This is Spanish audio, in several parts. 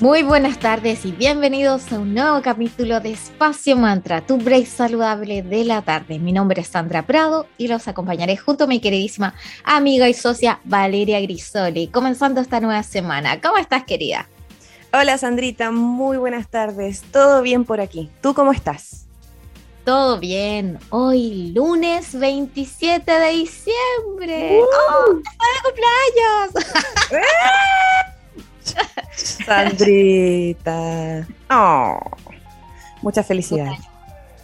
Muy buenas tardes y bienvenidos a un nuevo capítulo de Espacio Mantra, tu break saludable de la tarde. Mi nombre es Sandra Prado y los acompañaré junto a mi queridísima amiga y socia Valeria Grisoli, comenzando esta nueva semana. ¿Cómo estás, querida? Hola, Sandrita, muy buenas tardes. ¿Todo bien por aquí? ¿Tú cómo estás? Todo bien. Hoy lunes 27 de diciembre. ¡Oh! ¡Está de cumpleaños! Sandrita. Oh, mucha felicidad.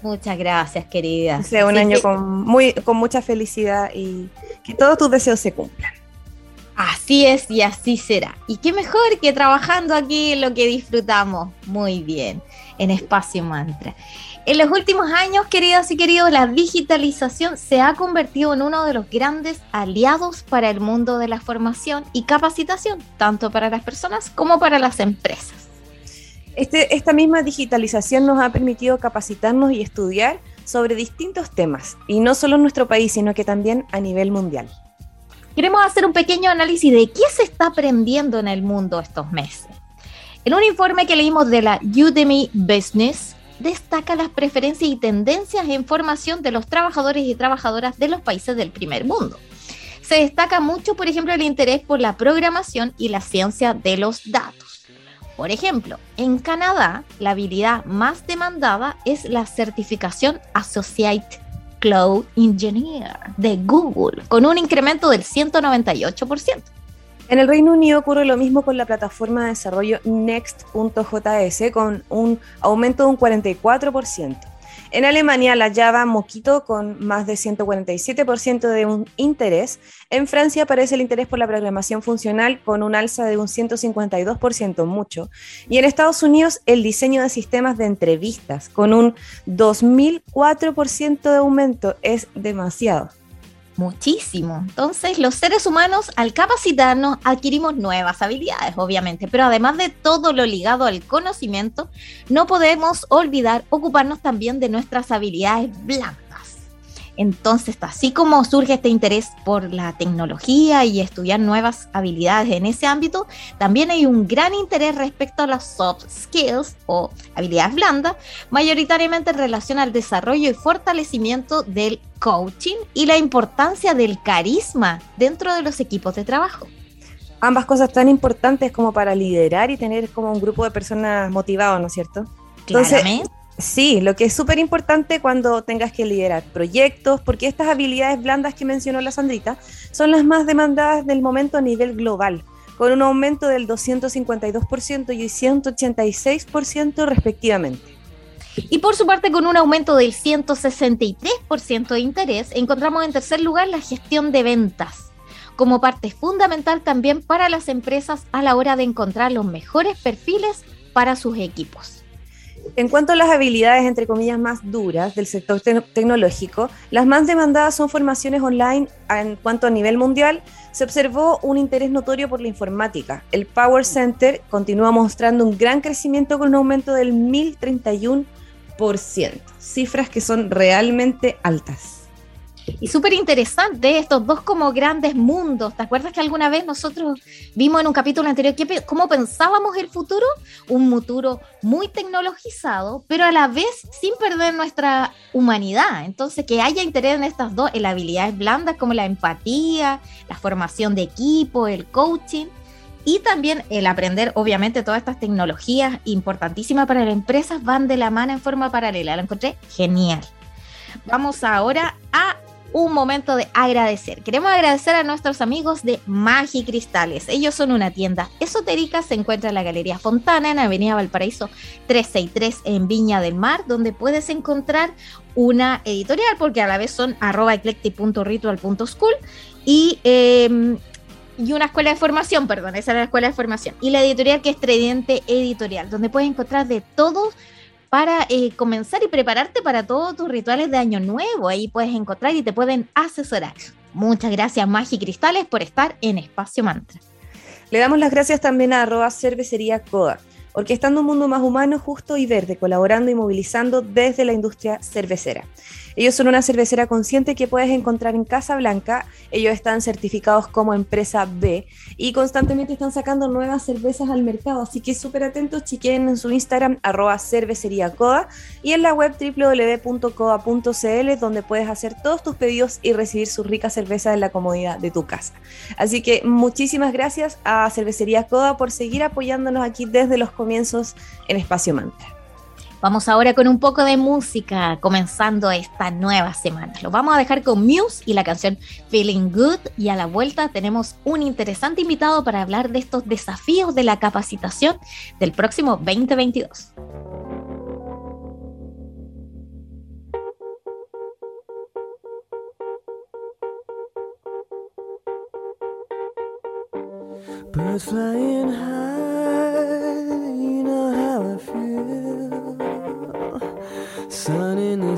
Muchas gracias, querida. Sea un año con, muy, con mucha felicidad y que todos tus deseos se cumplan. Así es y así será. Y qué mejor que trabajando aquí lo que disfrutamos muy bien, en Espacio Mantra. En los últimos años, queridas y queridos, la digitalización se ha convertido en uno de los grandes aliados para el mundo de la formación y capacitación, tanto para las personas como para las empresas. Este, esta misma digitalización nos ha permitido capacitarnos y estudiar sobre distintos temas, y no solo en nuestro país, sino que también a nivel mundial. Queremos hacer un pequeño análisis de qué se está aprendiendo en el mundo estos meses. En un informe que leímos de la Udemy Business, destaca las preferencias y tendencias en formación de los trabajadores y trabajadoras de los países del primer mundo. Se destaca mucho, por ejemplo, el interés por la programación y la ciencia de los datos. Por ejemplo, en Canadá, la habilidad más demandada es la certificación Associate Cloud Engineer de Google, con un incremento del 198%. En el Reino Unido ocurre lo mismo con la plataforma de desarrollo Next.js con un aumento de un 44%. En Alemania, la Java Moquito con más de 147% de un interés. En Francia aparece el interés por la programación funcional con un alza de un 152%, mucho. Y en Estados Unidos, el diseño de sistemas de entrevistas con un 2004% de aumento es demasiado. Muchísimo. Entonces, los seres humanos, al capacitarnos, adquirimos nuevas habilidades, obviamente, pero además de todo lo ligado al conocimiento, no podemos olvidar ocuparnos también de nuestras habilidades blancas. Entonces, así como surge este interés por la tecnología y estudiar nuevas habilidades en ese ámbito, también hay un gran interés respecto a las soft skills o habilidades blandas, mayoritariamente en relación al desarrollo y fortalecimiento del coaching y la importancia del carisma dentro de los equipos de trabajo. Ambas cosas tan importantes como para liderar y tener como un grupo de personas motivados, ¿no es cierto? Claramente. Sí, lo que es súper importante cuando tengas que liderar proyectos, porque estas habilidades blandas que mencionó la Sandrita son las más demandadas del momento a nivel global, con un aumento del 252% y 186% respectivamente. Y por su parte, con un aumento del 163% de interés, encontramos en tercer lugar la gestión de ventas, como parte fundamental también para las empresas a la hora de encontrar los mejores perfiles para sus equipos. En cuanto a las habilidades, entre comillas, más duras del sector tecnológico, las más demandadas son formaciones online. En cuanto a nivel mundial, se observó un interés notorio por la informática. El Power Center continúa mostrando un gran crecimiento con un aumento del 1031%, cifras que son realmente altas. Y súper interesante estos dos como grandes mundos. ¿Te acuerdas que alguna vez nosotros vimos en un capítulo anterior cómo pensábamos el futuro? Un futuro muy tecnologizado, pero a la vez sin perder nuestra humanidad. Entonces, que haya interés en estas dos, en las habilidades blandas como la empatía, la formación de equipo, el coaching. Y también el aprender, obviamente, todas estas tecnologías importantísimas para las empresas van de la mano en forma paralela. Lo encontré genial. Vamos ahora a un momento de agradecer. Queremos agradecer a nuestros amigos de Magi Cristales. Ellos son una tienda esotérica, se encuentra en la Galería Fontana, en Avenida Valparaíso 363 en Viña del Mar, donde puedes encontrar una editorial, porque a la vez son arroba eclectic.ritual.school y... Eh, y una escuela de formación, perdón, esa es la escuela de formación. Y la editorial que es Tridente Editorial, donde puedes encontrar de todos para eh, comenzar y prepararte para todos tus rituales de Año Nuevo. Ahí puedes encontrar y te pueden asesorar. Muchas gracias, Magi Cristales, por estar en Espacio Mantra. Le damos las gracias también a arroba cervecería Coda, orquestando un mundo más humano, justo y verde, colaborando y movilizando desde la industria cervecera. Ellos son una cervecera consciente que puedes encontrar en Casa Blanca. Ellos están certificados como empresa B y constantemente están sacando nuevas cervezas al mercado. Así que súper atentos, chiquen en su Instagram, arroba y en la web www.coda.cl donde puedes hacer todos tus pedidos y recibir su rica cerveza en la comodidad de tu casa. Así que muchísimas gracias a Cervecería Coda por seguir apoyándonos aquí desde los comienzos en Espacio Mantra. Vamos ahora con un poco de música, comenzando esta nueva semana. Lo vamos a dejar con Muse y la canción Feeling Good. Y a la vuelta tenemos un interesante invitado para hablar de estos desafíos de la capacitación del próximo 2022. sun in the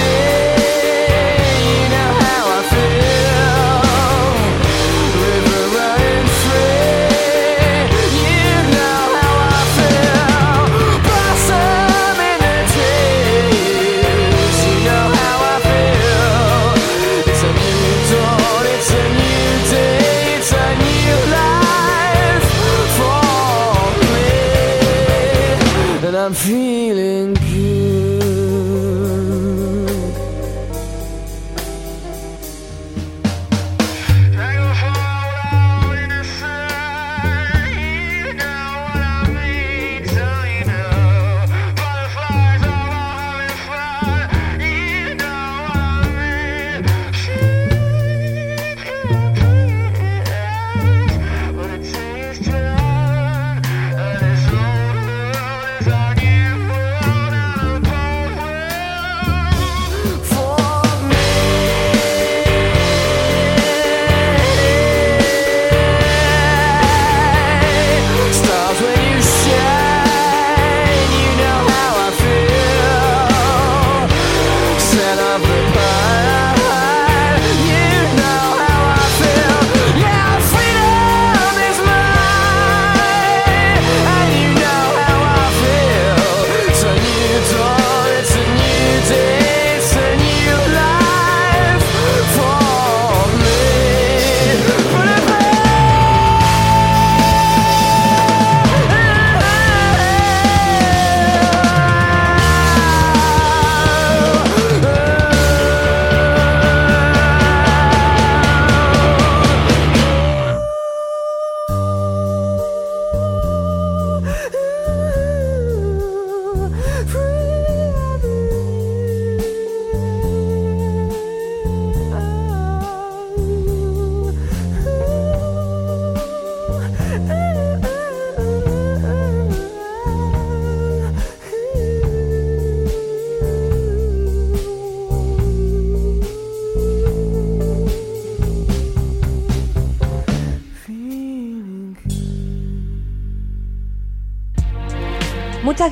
the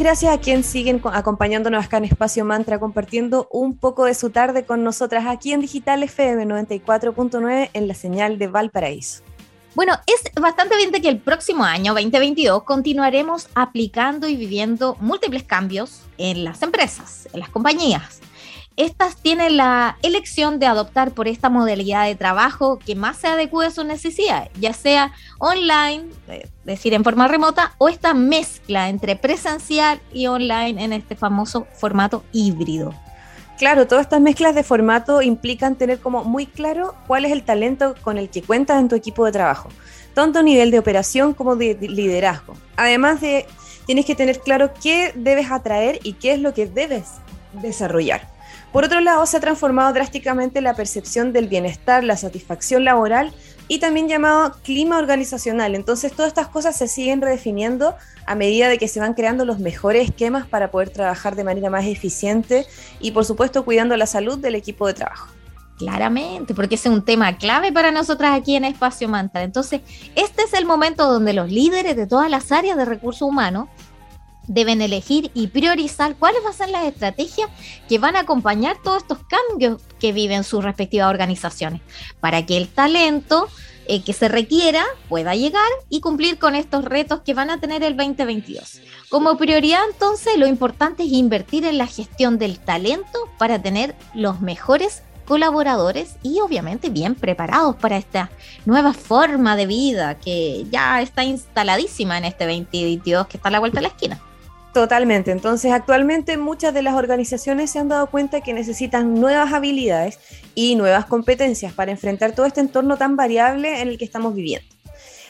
gracias a quien siguen acompañándonos acá en Espacio Mantra, compartiendo un poco de su tarde con nosotras aquí en Digital FM 94.9 en la señal de Valparaíso. Bueno, es bastante evidente que el próximo año, 2022, continuaremos aplicando y viviendo múltiples cambios en las empresas, en las compañías estas tienen la elección de adoptar por esta modalidad de trabajo que más se adecue a sus necesidades, ya sea online, es decir, en forma remota, o esta mezcla entre presencial y online en este famoso formato híbrido. Claro, todas estas mezclas de formato implican tener como muy claro cuál es el talento con el que cuentas en tu equipo de trabajo, tanto a nivel de operación como de liderazgo. Además de, tienes que tener claro qué debes atraer y qué es lo que debes desarrollar. Por otro lado, se ha transformado drásticamente la percepción del bienestar, la satisfacción laboral y también llamado clima organizacional. Entonces todas estas cosas se siguen redefiniendo a medida de que se van creando los mejores esquemas para poder trabajar de manera más eficiente y por supuesto cuidando la salud del equipo de trabajo. Claramente, porque ese es un tema clave para nosotras aquí en Espacio Mantra. Entonces, este es el momento donde los líderes de todas las áreas de recursos humanos deben elegir y priorizar cuáles van a ser las estrategias que van a acompañar todos estos cambios que viven sus respectivas organizaciones, para que el talento eh, que se requiera pueda llegar y cumplir con estos retos que van a tener el 2022. Como prioridad entonces lo importante es invertir en la gestión del talento para tener los mejores colaboradores y obviamente bien preparados para esta nueva forma de vida que ya está instaladísima en este 2022 que está a la vuelta de la esquina. Totalmente. Entonces, actualmente muchas de las organizaciones se han dado cuenta que necesitan nuevas habilidades y nuevas competencias para enfrentar todo este entorno tan variable en el que estamos viviendo.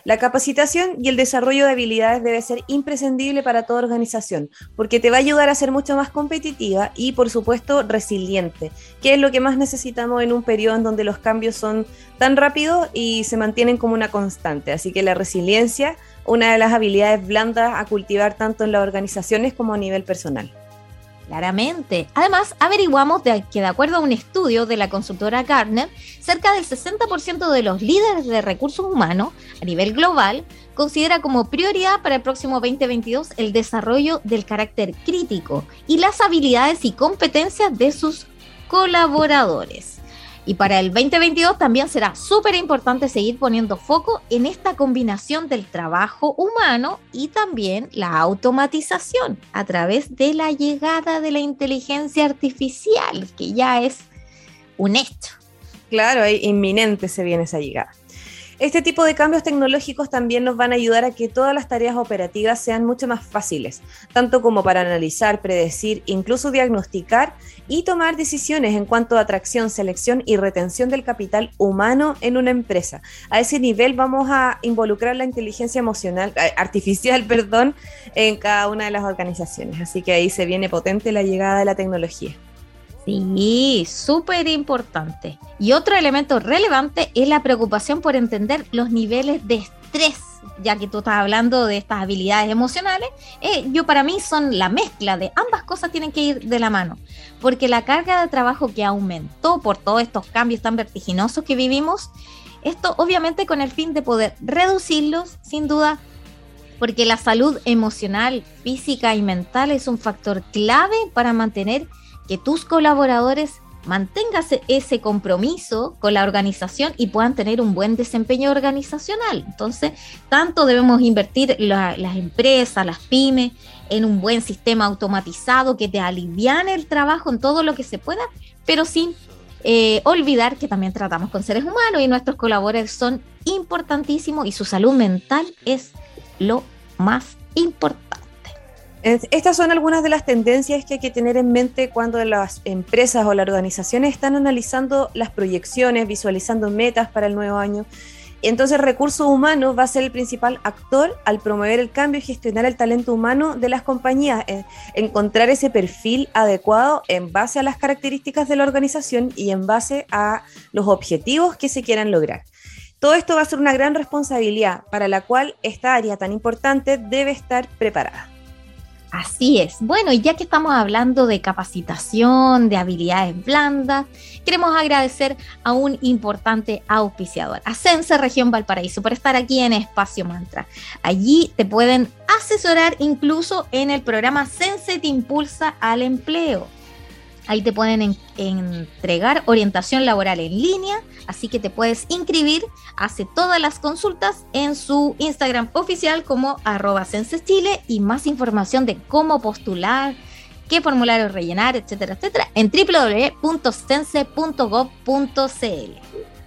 La capacitación y el desarrollo de habilidades debe ser imprescindible para toda organización, porque te va a ayudar a ser mucho más competitiva y, por supuesto, resiliente, que es lo que más necesitamos en un periodo en donde los cambios son tan rápidos y se mantienen como una constante. Así que la resiliencia, una de las habilidades blandas a cultivar tanto en las organizaciones como a nivel personal. Claramente. Además, averiguamos que de acuerdo a un estudio de la consultora Gartner, cerca del 60% de los líderes de recursos humanos a nivel global considera como prioridad para el próximo 2022 el desarrollo del carácter crítico y las habilidades y competencias de sus colaboradores. Y para el 2022 también será súper importante seguir poniendo foco en esta combinación del trabajo humano y también la automatización a través de la llegada de la inteligencia artificial, que ya es un hecho. Claro, inminente se viene esa llegada. Este tipo de cambios tecnológicos también nos van a ayudar a que todas las tareas operativas sean mucho más fáciles, tanto como para analizar, predecir, incluso diagnosticar y tomar decisiones en cuanto a atracción, selección y retención del capital humano en una empresa. A ese nivel vamos a involucrar la inteligencia emocional, eh, artificial, perdón, en cada una de las organizaciones. Así que ahí se viene potente la llegada de la tecnología. Sí, súper importante. Y otro elemento relevante es la preocupación por entender los niveles de estrés, ya que tú estás hablando de estas habilidades emocionales. Eh, yo para mí son la mezcla de ambas cosas tienen que ir de la mano, porque la carga de trabajo que aumentó por todos estos cambios tan vertiginosos que vivimos, esto obviamente con el fin de poder reducirlos, sin duda, porque la salud emocional, física y mental es un factor clave para mantener que tus colaboradores mantengan ese compromiso con la organización y puedan tener un buen desempeño organizacional. Entonces, tanto debemos invertir las empresas, las pymes, en un buen sistema automatizado que te aliviane el trabajo en todo lo que se pueda, pero sin eh, olvidar que también tratamos con seres humanos y nuestros colaboradores son importantísimos y su salud mental es lo más importante. Estas son algunas de las tendencias que hay que tener en mente cuando las empresas o las organizaciones están analizando las proyecciones, visualizando metas para el nuevo año. Entonces, recursos humanos va a ser el principal actor al promover el cambio y gestionar el talento humano de las compañías, eh, encontrar ese perfil adecuado en base a las características de la organización y en base a los objetivos que se quieran lograr. Todo esto va a ser una gran responsabilidad para la cual esta área tan importante debe estar preparada. Así es. Bueno, y ya que estamos hablando de capacitación, de habilidades blandas, queremos agradecer a un importante auspiciador, a Sense Región Valparaíso, por estar aquí en Espacio Mantra. Allí te pueden asesorar incluso en el programa Sense te impulsa al empleo. Ahí te pueden entregar orientación laboral en línea, así que te puedes inscribir, hace todas las consultas en su Instagram oficial como arroba y más información de cómo postular, qué formulario rellenar, etcétera, etcétera, en www.sense.gov.cl.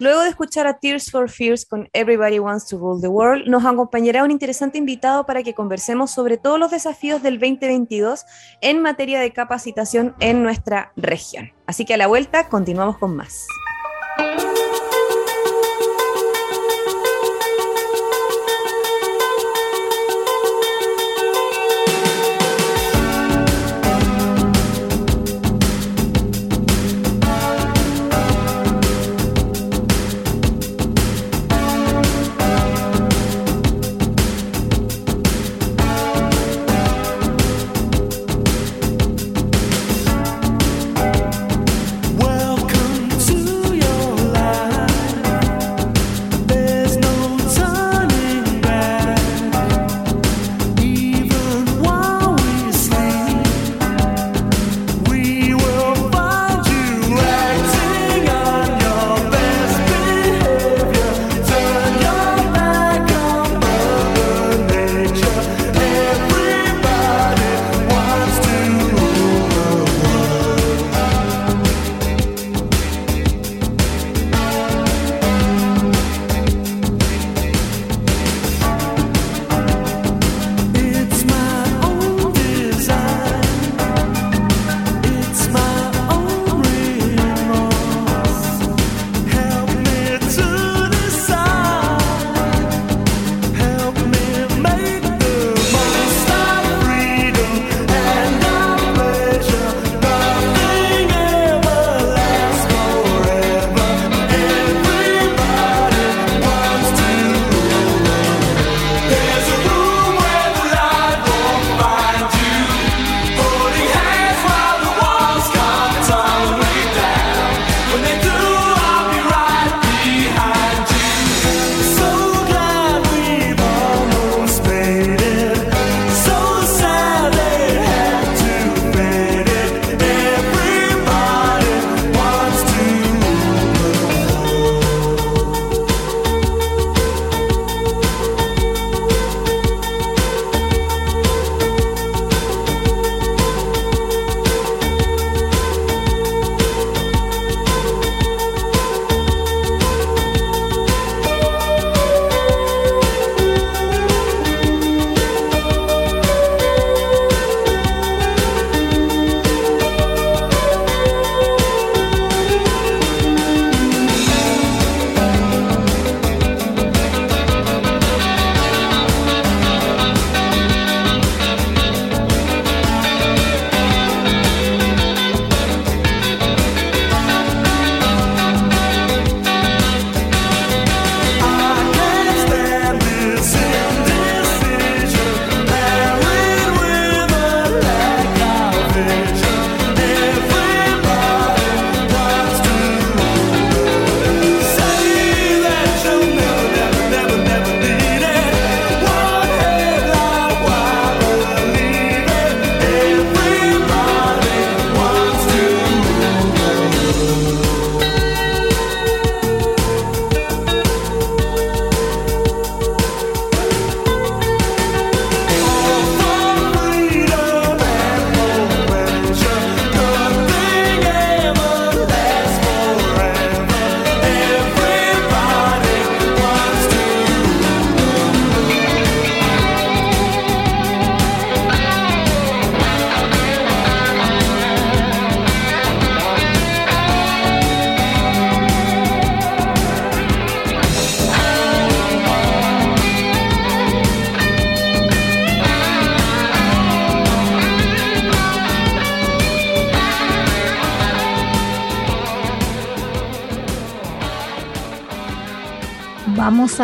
Luego de escuchar a Tears for Fears con Everybody Wants to Rule the World, nos acompañará un interesante invitado para que conversemos sobre todos los desafíos del 2022 en materia de capacitación en nuestra región. Así que a la vuelta continuamos con más.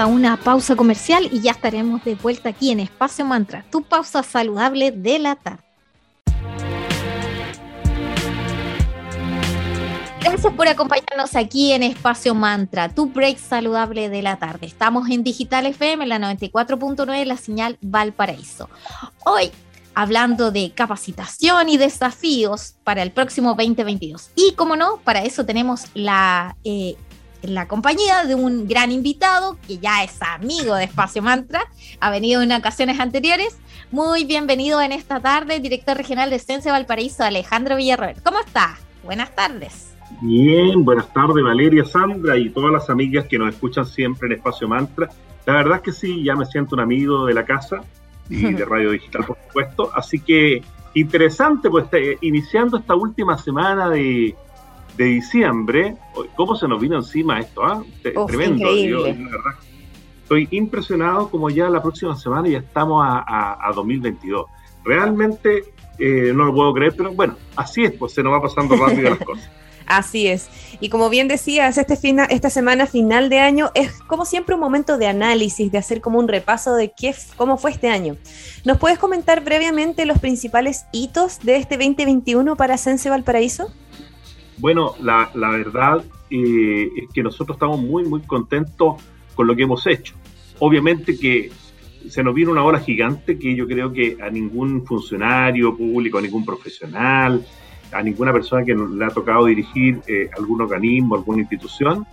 Una pausa comercial y ya estaremos de vuelta aquí en Espacio Mantra, tu pausa saludable de la tarde. Gracias por acompañarnos aquí en Espacio Mantra, tu break saludable de la tarde. Estamos en Digital FM, la 94.9, la señal Valparaíso. Hoy hablando de capacitación y desafíos para el próximo 2022. Y como no, para eso tenemos la eh, la compañía de un gran invitado que ya es amigo de Espacio Mantra, ha venido en ocasiones anteriores. Muy bienvenido en esta tarde, director regional de Sense Valparaíso, Alejandro Villarroel. ¿Cómo está? Buenas tardes. Bien, buenas tardes Valeria, Sandra y todas las amigas que nos escuchan siempre en Espacio Mantra. La verdad es que sí, ya me siento un amigo de la casa y de Radio Digital, por supuesto. Así que interesante, pues eh, iniciando esta última semana de, de diciembre, ¿cómo se nos vino encima esto? Ah? Tremendo. estoy impresionado como ya la próxima semana ya estamos a, 2022. Realmente eh, no lo puedo creer, pero bueno, así es, pues se nos va pasando rápido las cosas. Así es. Y como bien decías, este esta semana final de año es como siempre un momento de análisis, de hacer como un repaso de qué, cómo fue este año. ¿Nos puedes comentar brevemente los principales hitos de este 2021 para Sense Valparaíso? Bueno, la, verdad eh, es que nosotros estamos muy, muy contentos con lo que hemos hecho. Obviamente que se nos vino una ola gigante que yo creo que a ningún funcionario público, a ningún profesional, a ninguna persona que le ha tocado dirigir eh, algún organismo, alguna institución,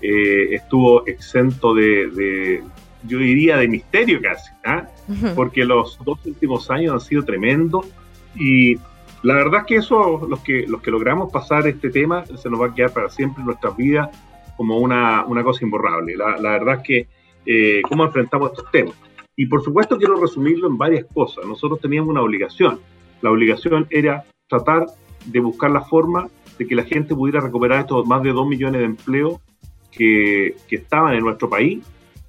eh, estuvo exento de, yo diría, de misterio casi, ¿ah? porque los dos últimos años han sido tremendos y la verdad es que eso, los que, los que logramos pasar este tema, se nos va a quedar para siempre en nuestras vidas como una, una cosa imborrable. La, la, verdad es que, eh, ¿cómo enfrentamos estos temas? Y por supuesto quiero resumirlo en varias cosas. Nosotros teníamos una obligación. La obligación era tratar de buscar la forma de que la gente pudiera recuperar estos más de dos millones de empleos que, que estaban en nuestro país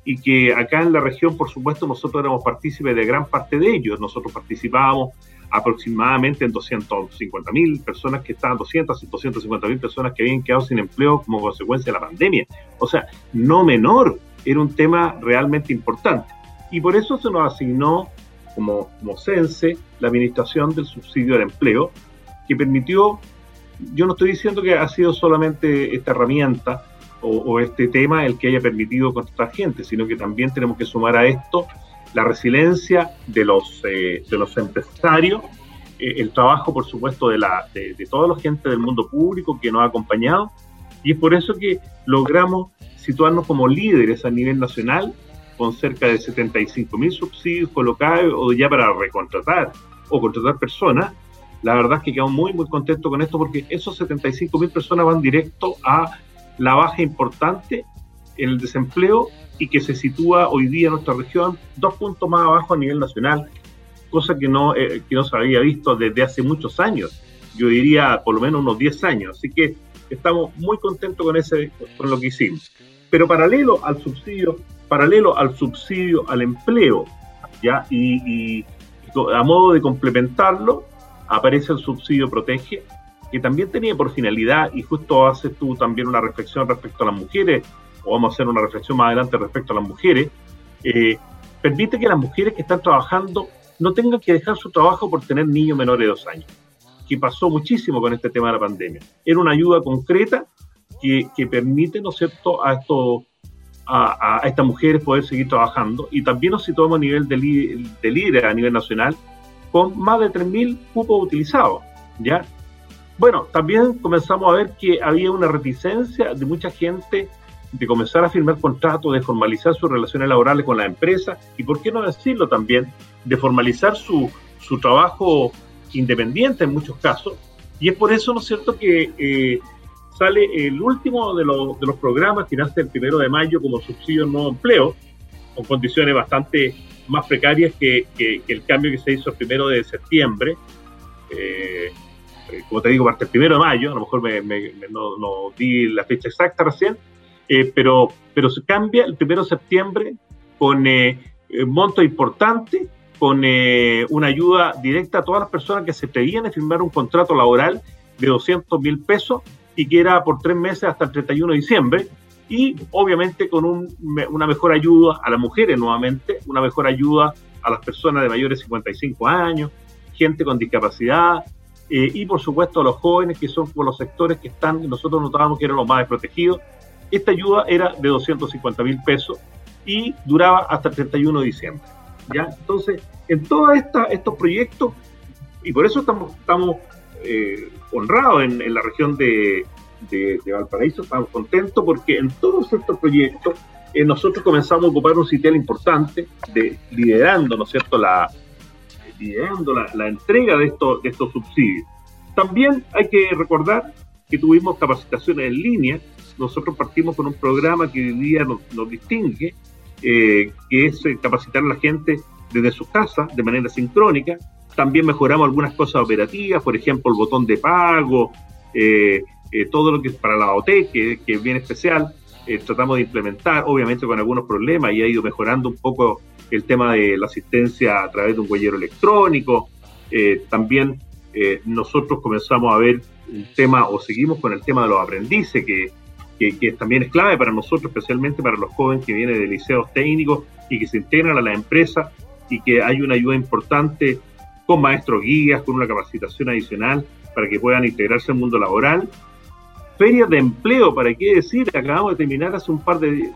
y que acá en la región, por supuesto, nosotros éramos partícipes de gran parte de ellos. Nosotros participábamos aproximadamente en 250 mil personas que estaban, 200 y 250 mil personas que habían quedado sin empleo como consecuencia de la pandemia. O sea, no menor, era un tema realmente importante. Y por eso se nos asignó como, como CENSE la administración del subsidio al empleo, que permitió, yo no estoy diciendo que ha sido solamente esta herramienta o, este tema el que haya permitido contratar gente, sino que también tenemos que sumar a esto la resiliencia de los, eh, de los empresarios, eh, el trabajo, por supuesto, de, la, de, toda la gente del mundo público que nos ha acompañado, y es por eso que logramos situarnos como líderes a nivel nacional, con cerca de 75 mil subsidios colocados o ya para recontratar o contratar personas. La verdad es que quedamos muy, muy contentos con esto porque esos 75 mil personas van directo a la baja importante en el desempleo y que se sitúa hoy día en nuestra región dos puntos más abajo a nivel nacional, cosa que no, eh, que no se había visto desde hace muchos años, yo diría por lo menos unos 10 años, así que estamos muy contentos con, ese, con lo que hicimos. Pero paralelo al subsidio, paralelo al subsidio al empleo, ¿ya? Y, y a modo de complementarlo, aparece el subsidio protege, que también tenía por finalidad, y justo haces tú también una reflexión respecto a las mujeres, o vamos a hacer una reflexión más adelante respecto a las mujeres, eh, permite que las mujeres que están trabajando no tengan que dejar su trabajo por tener niños menores de dos años, que pasó muchísimo con este tema de la pandemia. Era una ayuda concreta que, permite, ¿no es cierto?, a, esto, a, estas mujeres poder seguir trabajando y también nos situamos a nivel de, de a nivel nacional con más de 3.000 cupos utilizados, ¿ya? Bueno, también comenzamos a ver que había una reticencia de mucha gente de comenzar a firmar contratos, de formalizar sus relaciones laborales con la empresa y, por qué no decirlo también, de formalizar su, su trabajo independiente en muchos casos. Y es por eso, ¿no es cierto?, que eh, sale el último de, los, de los programas que nace el primero de mayo como subsidio nuevo empleo, con condiciones bastante más precarias que, que, el cambio que se hizo el primero de septiembre. Eh, eh, como te digo, parte el primero de mayo, a lo mejor me, no, no, di la fecha exacta recién, eh, pero, pero se cambia el primero de septiembre con eh, monto importante, con eh, una ayuda directa a todas las personas que se pedían firmar un contrato laboral de 200 mil pesos y que era por tres meses hasta el 31 de diciembre. y obviamente con una mejor ayuda a las mujeres nuevamente, una mejor ayuda a las personas de mayores de 55 años, gente con discapacidad eh, y por supuesto a los jóvenes que son los sectores que están, nosotros notábamos que eran los más desprotegidos. Esta ayuda era de 250 mil pesos y duraba hasta el 31 de diciembre. ¿ya? Entonces, en todos estos proyectos, y por eso estamos, estamos eh, honrados en, la región de, Valparaíso, estamos contentos porque en todos estos proyectos eh, nosotros comenzamos a ocupar un sitial importante, de, liderando, ¿no cierto?, la, liderando la, entrega de estos, de estos subsidios. También hay que recordar que tuvimos capacitaciones en línea. Nosotros partimos con un programa que hoy día nos, distingue, eh, que es capacitar a la gente desde su casa de manera sincrónica, también mejoramos algunas cosas operativas, por ejemplo, el botón de pago, eh, eh, todo lo que es para la OT, que, es bien especial. Eh, tratamos de implementar, obviamente con algunos problemas, y ha ido mejorando un poco el tema de la asistencia a través de un huellero electrónico. también nosotros comenzamos a ver un tema, o seguimos con el tema de los aprendices, que, que, también es clave para nosotros, especialmente para los jóvenes que vienen de liceos técnicos y que se integran a la empresa y que hay una ayuda importante con maestros guías, con una capacitación adicional para que puedan integrarse al mundo laboral. Ferias de empleo, ¿para qué decir? Acabamos de terminar hace un par de,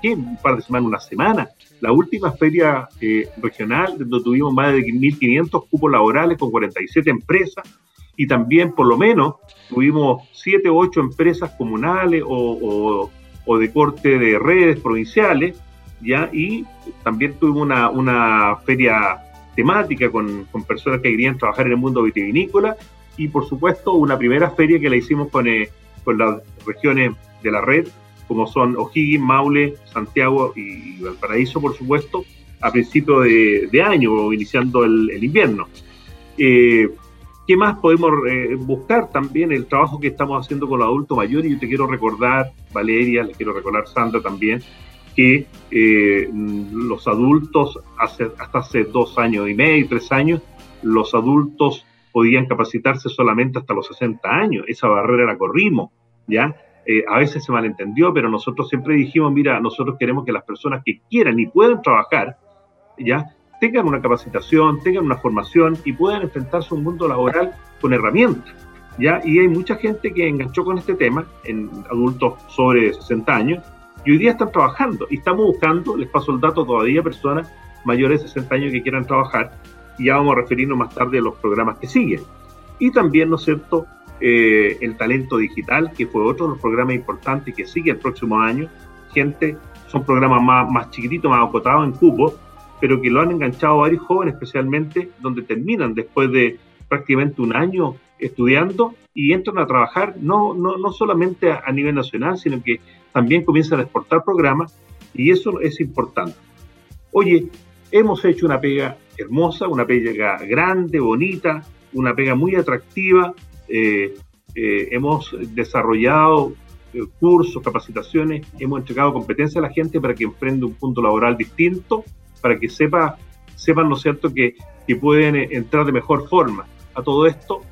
¿qué? Un par de semanas, una semana. La última feria eh, regional, donde tuvimos más de 1.500 cupos laborales con 47 empresas y también por lo menos tuvimos 7 o 8 empresas comunales o, o, de corte de redes provinciales, ¿ya? Y también tuvimos una, una feria temática con, personas que querían trabajar en el mundo vitivinícola y por supuesto una primera feria que la hicimos con, eh, con las regiones de la red como son O'Higgins, Maule, Santiago y Valparaíso por supuesto a principio de, año iniciando el, invierno. Eh, ¿Qué más podemos eh, buscar? También el trabajo que estamos haciendo con los adultos mayores. Yo te quiero recordar, Valeria, le quiero recordar Sandra también, que eh, los adultos, hace, hasta hace dos años y medio, tres años, los adultos podían capacitarse solamente hasta los 60 años. Esa barrera la corrimos, ¿ya? Eh, a veces se malentendió, pero nosotros siempre dijimos, mira, nosotros queremos que las personas que quieran y puedan trabajar, ¿ya? Tengan una capacitación, tengan una formación y puedan enfrentarse a un mundo laboral con herramientas, ¿ya? Y hay mucha gente que enganchó con este tema, en adultos sobre 60 años, y hoy día están trabajando y estamos buscando, les paso el dato todavía, personas mayores de 60 años que quieran trabajar y ya vamos a referirnos más tarde a los programas que siguen. Y también, ¿no es cierto?, eh, el talento digital, que fue otro de los programas importantes que sigue el próximo año. Gente, son programas más, más chiquititos, más acotados en cupo, pero que lo han enganchado a varios jóvenes, especialmente donde terminan después de prácticamente un año estudiando y entran a trabajar no, no, no solamente a, nivel nacional, sino que también comienzan a exportar programas y eso es importante. Oye, hemos hecho una pega hermosa, una pega grande, bonita, una pega muy atractiva. Eh, eh, hemos desarrollado eh, cursos, capacitaciones, hemos entregado competencia a la gente para que enfrente un punto laboral distinto, para que sepa, sepan, ¿no cierto?, que, que pueden entrar de mejor forma. A todo esto,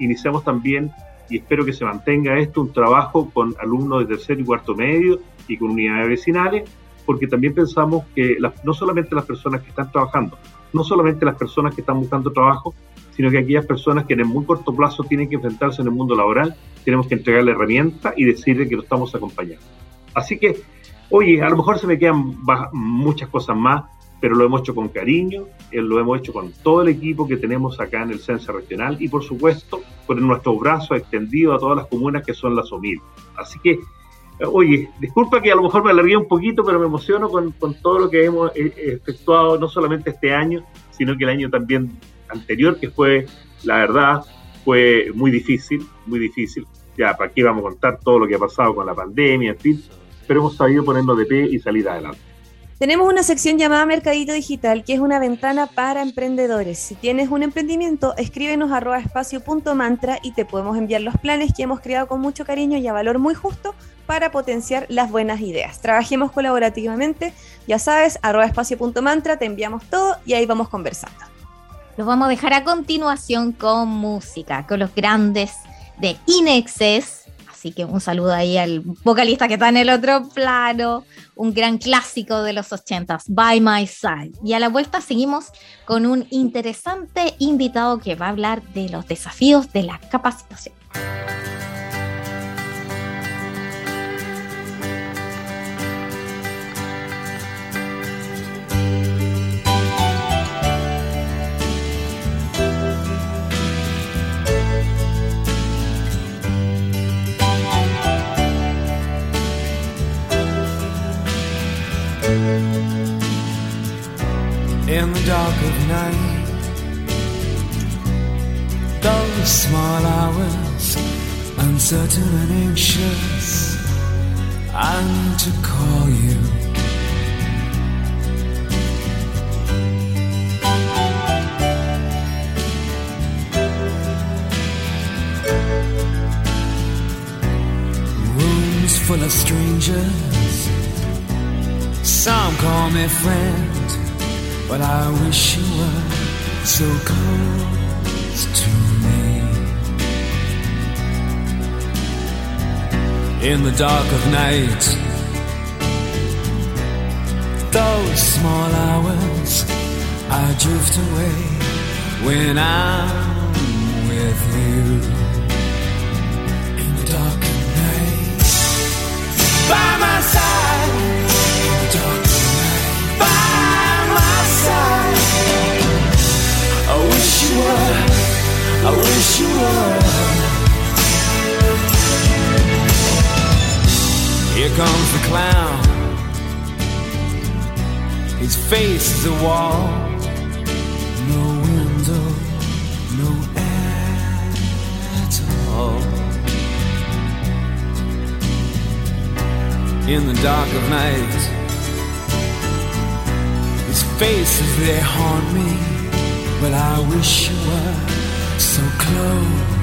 iniciamos también y espero que se mantenga esto, un trabajo con alumnos de tercer y cuarto medio y con unidades vecinales, porque también pensamos que no solamente las personas que están trabajando, no solamente las personas que están buscando trabajo, sino que aquellas personas que en el muy corto plazo tienen que enfrentarse en el mundo laboral, tenemos que entregarle herramientas y decirle que lo estamos acompañando. Así que, oye, a lo mejor se me quedan muchas cosas más, pero lo hemos hecho con cariño, eh, lo hemos hecho con todo el equipo que tenemos acá en el Censo Regional y por supuesto con nuestros brazos extendidos a todas las comunas que son las OMIL. Así que, eh, oye, disculpa que a lo mejor me alargué un poquito, pero me emociono con, con todo lo que hemos eh, efectuado, no solamente este año, sino que el año también anterior, que fue, la verdad, fue muy difícil, muy difícil. Ya, ¿para qué vamos a contar todo lo que ha pasado con la pandemia, en fin? Pero hemos sabido ponernos de pie y salir adelante. Tenemos una sección llamada Mercadito Digital, que es una ventana para emprendedores. Si tienes un emprendimiento, escríbenos a espacio.mantra y te podemos enviar los planes que hemos creado con mucho cariño y a valor muy justo para potenciar las buenas ideas. Trabajemos colaborativamente, ya sabes, arroba espacio.mantra, te enviamos todo y ahí vamos conversando. Los vamos a dejar a continuación con música, con los grandes de Inexes Así que un saludo ahí al vocalista que está en el otro plano, un gran clásico de los ochentas, By My Side. Y a la vuelta seguimos con un interesante invitado que va a hablar de los desafíos de la capacitación. Dark of night. Those small hours, uncertain and anxious, I need to call you. Rooms full of strangers, some call me friend but I wish you were so close to me. In the dark of night, those small hours, I drift away when I'm The clown. His face is a wall. No window, no air at all. In the dark of night, his faces they haunt me, but I wish you were so close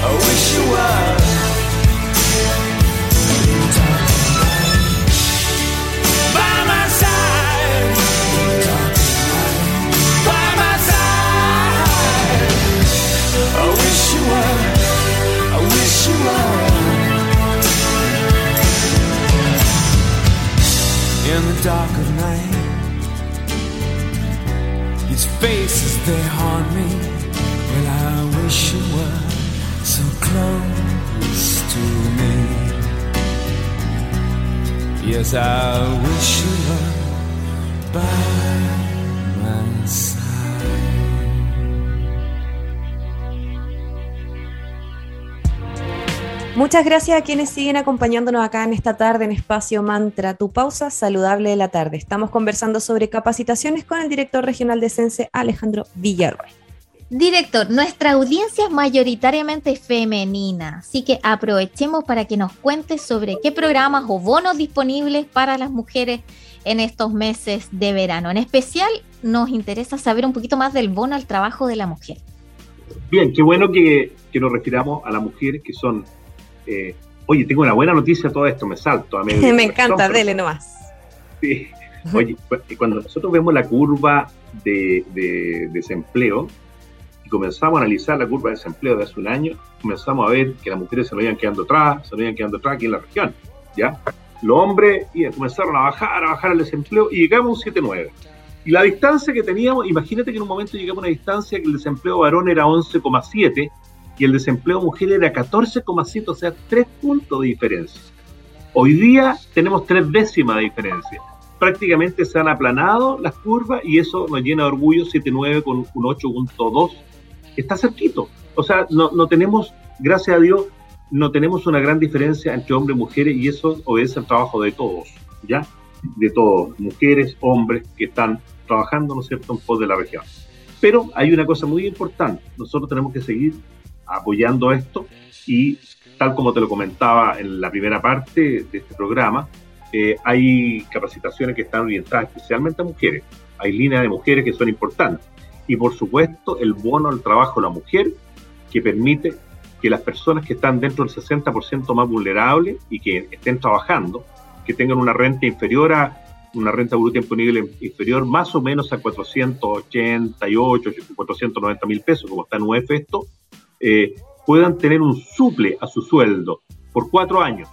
I wish you were. In the dark of night. His faces they haunt me, but I wish you were so close to me. Yes, I wish you were by my side. Muchas gracias a quienes siguen acompañándonos acá en esta tarde en Espacio Mantra, tu pausa saludable de la tarde. Estamos conversando sobre capacitaciones con el director regional de Sense, Alejandro Villarroel. Director, nuestra audiencia es mayoritariamente femenina, así que aprovechemos para que nos cuente sobre qué programas o bonos disponibles para las mujeres en estos meses de verano. En especial, nos interesa saber un poquito más del bono al trabajo de la mujer. Bien, qué bueno que, que nos refiramos a las mujeres que son... eh, oye, tengo una buena noticia todo esto, me salto a medio. Me encanta, dele nomás. Sí. Oye, cu- cuando nosotros vemos la curva de, de desempleo y comenzamos a analizar la curva de desempleo de hace un año, comenzamos a ver que las mujeres se nos iban quedando atrás, se nos iban quedando atrás aquí en la región. ¿ya? Los hombres iban- comenzaron a bajar, a bajar el desempleo y llegamos a un 7,9. Y la distancia que teníamos, imagínate que en un momento llegamos a una distancia que el desempleo varón era 11,7 y el desempleo mujer era 14,7, o sea, tres puntos de diferencia. Hoy día tenemos tres décimas de diferencia. Prácticamente se han aplanado las curvas y eso nos llena de orgullo, 7,9 con un 8,2. Está cerquito. O sea, no, no tenemos, gracias a Dios, no tenemos una gran diferencia entre hombres y mujeres y eso obedece al trabajo de todos, ¿ya? De todos, mujeres, hombres que están trabajando, ¿no es cierto?, en pos de la región. Pero hay una cosa muy importante, nosotros tenemos que seguir apoyando esto. Y tal como te lo comentaba en la primera parte de este programa, eh, hay capacitaciones que están orientadas especialmente a mujeres, hay líneas de mujeres que son importantes. Y por supuesto el bono al trabajo de la mujer que permite que las personas que están dentro del 60% más vulnerables y que estén trabajando, que tengan una renta inferior a una renta bruta imponible inferior más o menos a 488, 490 mil pesos, como está en UEF esto, eh, puedan tener un suple a su sueldo por cuatro años.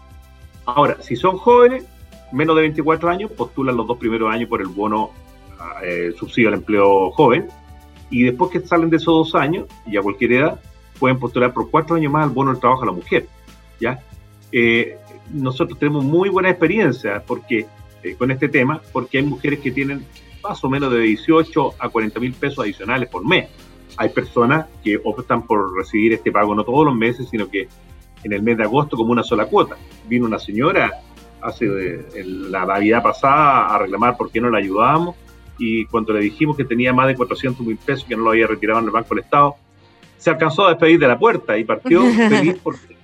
Ahora, si son jóvenes, menos de 24 años, postulan los dos primeros años por el bono eh, subsidio al empleo joven, y después que salen de esos dos años, y a cualquier edad, pueden postular por cuatro años más al bono del trabajo a la mujer. ¿ya? Eh, nosotros tenemos muy buena experiencia porque, eh, con este tema, porque hay mujeres que tienen más o menos de 18 a 40 mil pesos adicionales por mes. Hay personas que optan por recibir este pago no todos los meses, sino que en el mes de agosto como una sola cuota. Vino una señora hace la Navidad pasada a reclamar por qué no la ayudábamos y cuando le dijimos que tenía más de 400 mil pesos que no lo había retirado en el Banco del Estado, se alcanzó a despedir de la puerta y partió feliz porque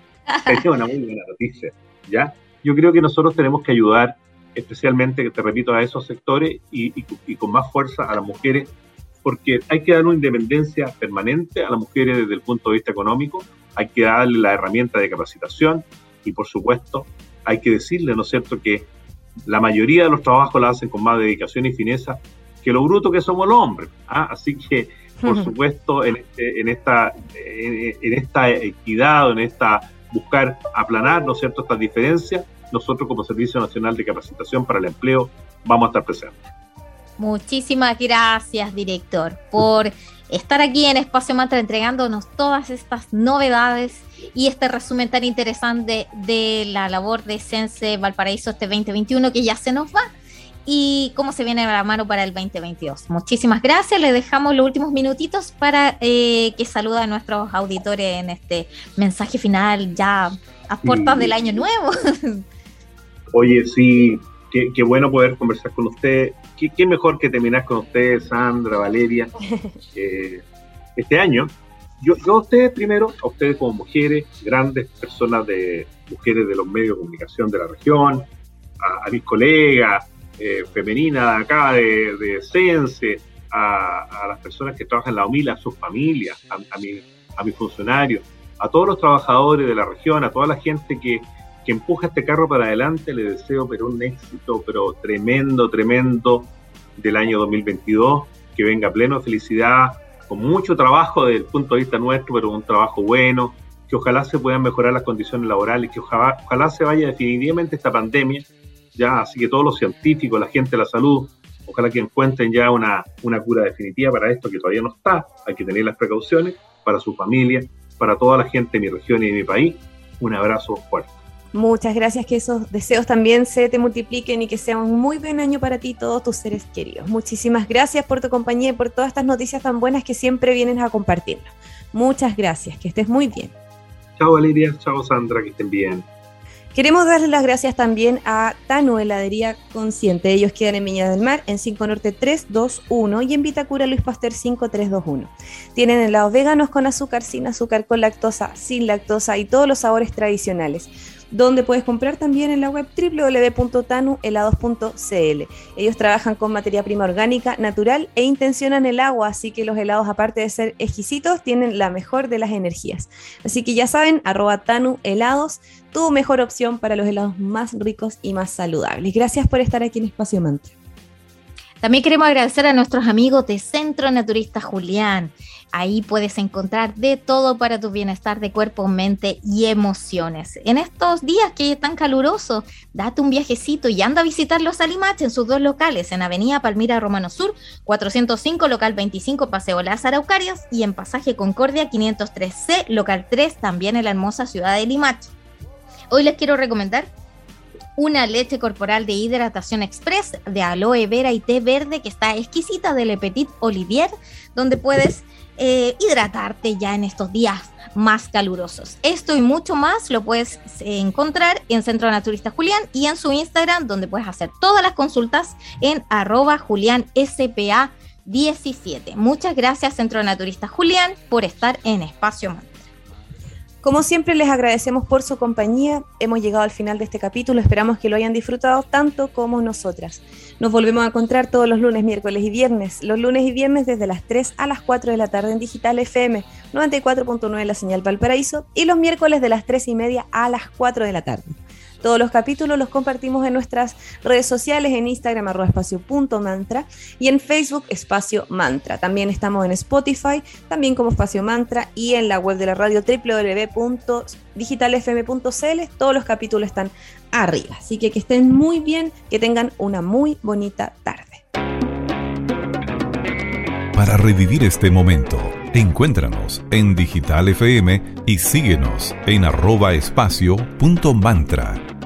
tenía una muy buena noticia. ¿ya? Yo creo que nosotros tenemos que ayudar especialmente, te repito, a esos sectores y, y, con más fuerza a las mujeres, porque hay que dar una independencia permanente a las mujeres desde el punto de vista económico, hay que darle la herramienta de capacitación y, por supuesto, hay que decirle, ¿no es cierto?, que la mayoría de los trabajos la hacen con más dedicación y fineza que lo bruto que somos los hombres. ¿ah? Así que, por supuesto, en, este, en, esta, en, esta equidad en esta buscar aplanar, ¿no es cierto?, estas diferencias, nosotros como Servicio Nacional de Capacitación para el Empleo vamos a estar presentes. Muchísimas gracias, director, por estar aquí en Espacio Mantra entregándonos todas estas novedades y este resumen tan interesante de la labor de Sense Valparaíso este 2021 que ya se nos va y cómo se viene a la mano para el 2022. Muchísimas gracias. Le dejamos los últimos minutitos para eh, que saluda a nuestros auditores en este mensaje final ya a puertas del año nuevo. Oye, sí, qué, bueno poder conversar con usted. Qué, mejor que terminar con usted, Sandra, Valeria, eh, este año. Yo, yo a ustedes primero, a ustedes como mujeres, grandes personas de mujeres de los medios de comunicación de la región, a mis colegas, eh, femenina de acá, de, de Sense, a, las personas que trabajan en la UMIL, a sus familias, a, a, mis funcionarios, a todos los trabajadores de la región, a toda la gente que, que empuja este carro para adelante, le deseo pero un éxito, pero tremendo, tremendo del año 2022, que venga pleno de felicidad, con mucho trabajo desde el punto de vista nuestro, pero un trabajo bueno, que ojalá se puedan mejorar las condiciones laborales, que ojalá, se vaya definitivamente esta pandemia. Ya, así que todos los científicos, la gente de la salud, ojalá que encuentren ya una, una cura definitiva para esto que todavía no está, hay que tener las precauciones para su familia, para toda la gente de mi región y de mi país. Un abrazo fuerte. Muchas gracias, que esos deseos también se te multipliquen y que sea un muy buen año para ti y todos tus seres queridos. Muchísimas gracias por tu compañía y por todas estas noticias tan buenas que siempre vienes a compartirnos. Muchas gracias, que estés muy bien. Chao Valeria, chao Sandra, que estén bien. Queremos darle las gracias también a Tano Heladería Consciente. Ellos quedan en Viña del Mar, en 5 Norte 321 y en Vitacura Luis Pasteur 5321. Tienen helados veganos con azúcar, sin azúcar, con lactosa, sin lactosa y todos los sabores tradicionales donde puedes comprar también en la web www.tanuhelados.cl. Ellos trabajan con materia prima orgánica, natural e intencionan el agua, así que los helados, aparte de ser exquisitos, tienen la mejor de las energías. Así que ya saben, arroba Tanu Helados, tu mejor opción para los helados más ricos y más saludables. Gracias por estar aquí en Espacio Mantra. También queremos agradecer a nuestros amigos de Centro Naturista Julián. Ahí puedes encontrar de todo para tu bienestar de cuerpo, mente y emociones. En estos días que es tan caluroso, date un viajecito y anda a visitar los Alimach en sus dos locales, en Avenida Palmira Romano Sur, 405, local 25, Paseo Las Araucarias, y en Pasaje Concordia 503C, local 3, también en la hermosa ciudad de Limach. Hoy les quiero recomendar una leche corporal de hidratación express de aloe vera y té verde que está exquisita de Le Petit Olivier, donde puedes eh, hidratarte ya en estos días más calurosos. Esto y mucho más lo puedes encontrar en Centro Naturista Julián y en su Instagram, donde puedes hacer todas las consultas en arroba julianspa 17. Muchas gracias Centro Naturista Julián por estar en Espacio Mantra. Como siempre, les agradecemos por su compañía. Hemos llegado al final de este capítulo. Esperamos que lo hayan disfrutado tanto como nosotras. Nos volvemos a encontrar todos los lunes, miércoles y viernes. Los lunes y viernes desde las 3 a las 4 de la tarde en Digital FM 94.9 La Señal Valparaíso y los miércoles de las 3 y media a las 4 de la tarde. Todos los capítulos los compartimos en nuestras redes sociales, en Instagram arroba espacio punto mantra y en Facebook espacio mantra. También estamos en Spotify, también como espacio mantra y en la web de la radio www.digitalfm.cl. Todos los capítulos están arriba. Así que que estén muy bien, que tengan una muy bonita tarde. Para revivir este momento, encuéntranos en Digital FM y síguenos en arroba espacio punto mantra